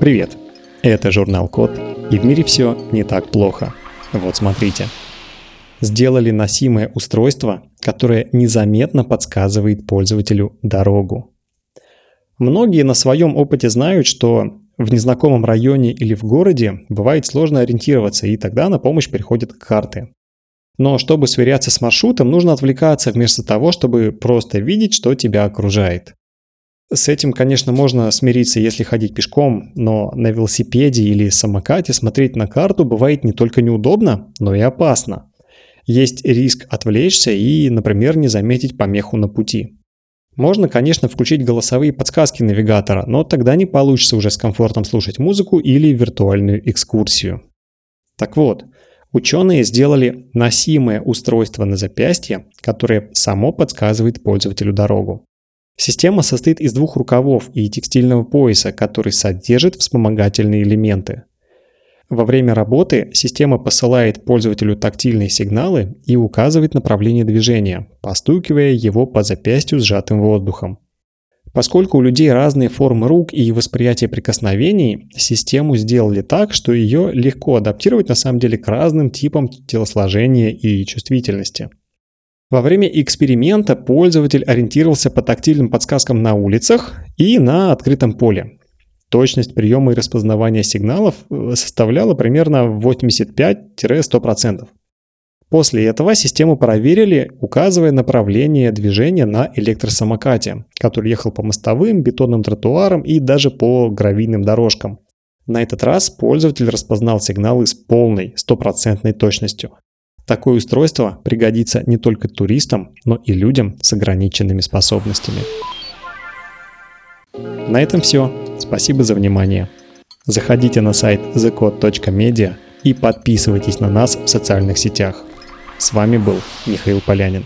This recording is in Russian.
Привет! Это журнал Код, и в мире все не так плохо. Вот смотрите. Сделали носимое устройство, которое незаметно подсказывает пользователю дорогу. Многие на своем опыте знают, что в незнакомом районе или в городе бывает сложно ориентироваться, и тогда на помощь приходят карты. Но чтобы сверяться с маршрутом, нужно отвлекаться вместо того, чтобы просто видеть, что тебя окружает. С этим, конечно, можно смириться, если ходить пешком, но на велосипеде или самокате смотреть на карту бывает не только неудобно, но и опасно. Есть риск отвлечься и, например, не заметить помеху на пути. Можно, конечно, включить голосовые подсказки навигатора, но тогда не получится уже с комфортом слушать музыку или виртуальную экскурсию. Так вот, ученые сделали носимое устройство на запястье, которое само подсказывает пользователю дорогу. Система состоит из двух рукавов и текстильного пояса, который содержит вспомогательные элементы. Во время работы система посылает пользователю тактильные сигналы и указывает направление движения, постукивая его по запястью сжатым воздухом. Поскольку у людей разные формы рук и восприятие прикосновений, систему сделали так, что ее легко адаптировать на самом деле к разным типам телосложения и чувствительности. Во время эксперимента пользователь ориентировался по тактильным подсказкам на улицах и на открытом поле. Точность приема и распознавания сигналов э, составляла примерно 85-100%. После этого систему проверили, указывая направление движения на электросамокате, который ехал по мостовым, бетонным тротуарам и даже по гравийным дорожкам. На этот раз пользователь распознал сигналы с полной, стопроцентной точностью. Такое устройство пригодится не только туристам, но и людям с ограниченными способностями. На этом все. Спасибо за внимание. Заходите на сайт thecode.media и подписывайтесь на нас в социальных сетях. С вами был Михаил Полянин.